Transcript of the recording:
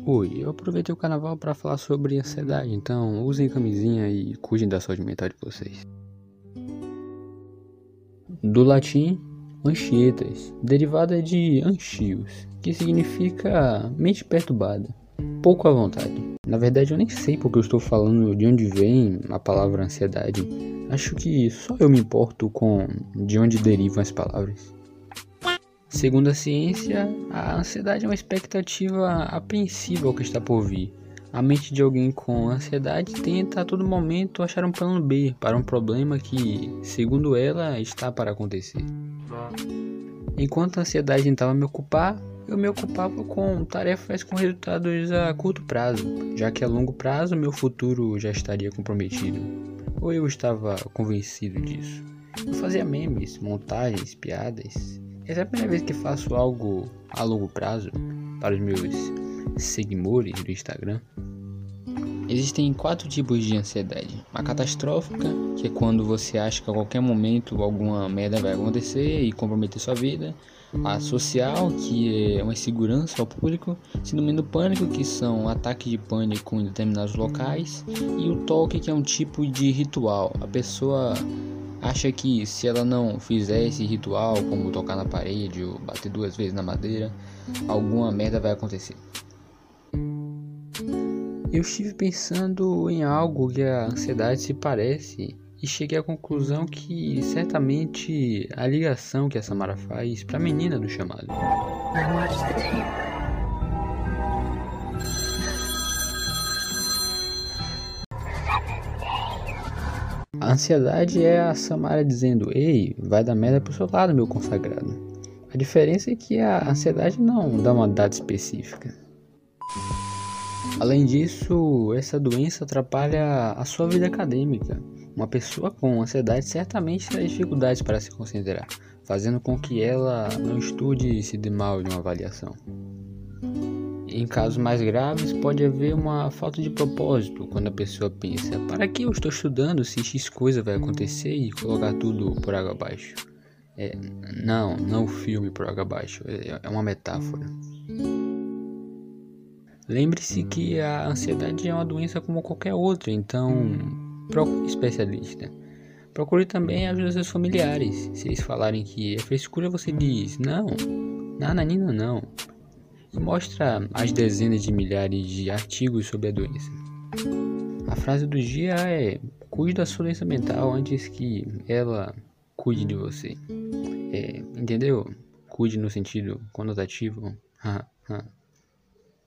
Oi, eu aproveitei o carnaval para falar sobre ansiedade, então usem camisinha e cuidem da saúde mental de vocês. Do latim, anchietas, derivada de anchios, que significa mente perturbada, pouco à vontade. Na verdade, eu nem sei porque eu estou falando de onde vem a palavra ansiedade. Acho que só eu me importo com de onde derivam as palavras. Segundo a ciência, a ansiedade é uma expectativa apreensiva ao que está por vir. A mente de alguém com ansiedade tenta a todo momento achar um plano B para um problema que, segundo ela, está para acontecer. Enquanto a ansiedade tentava me ocupar, eu me ocupava com tarefas com resultados a curto prazo, já que a longo prazo meu futuro já estaria comprometido. Ou eu estava convencido disso. Eu fazia memes, montagens, piadas, essa é a primeira vez que faço algo a longo prazo para os meus seguidores do Instagram. Existem quatro tipos de ansiedade: a catastrófica, que é quando você acha que a qualquer momento alguma merda vai acontecer e comprometer sua vida. A social, que é uma insegurança ao público. Síndrome do pânico, que são ataques de pânico em determinados locais. E o toque, que é um tipo de ritual. A pessoa acha que se ela não fizer esse ritual, como tocar na parede ou bater duas vezes na madeira, alguma merda vai acontecer. Eu estive pensando em algo que a ansiedade se parece e cheguei à conclusão que certamente a ligação que a Samara faz para a menina do chamado. A ansiedade é a Samara dizendo: Ei, vai dar merda pro seu lado, meu consagrado. A diferença é que a ansiedade não dá uma data específica. Além disso, essa doença atrapalha a sua vida acadêmica. Uma pessoa com ansiedade certamente terá dificuldades para se concentrar, fazendo com que ela não estude e se dê mal de uma avaliação. Em casos mais graves, pode haver uma falta de propósito quando a pessoa pensa: para que eu estou estudando se X coisa vai acontecer e colocar tudo por água abaixo? É, não, não o filme por água abaixo, é, é uma metáfora. Lembre-se que a ansiedade é uma doença como qualquer outra, então procure especialista. Procure também ajuda seus familiares. Se eles falarem que é frescura, você diz: não, nananina não e mostra as dezenas de milhares de artigos sobre a doença. A frase do dia é: cuide da sua doença mental antes que ela cuide de você. É, entendeu? Cuide no sentido conotativo.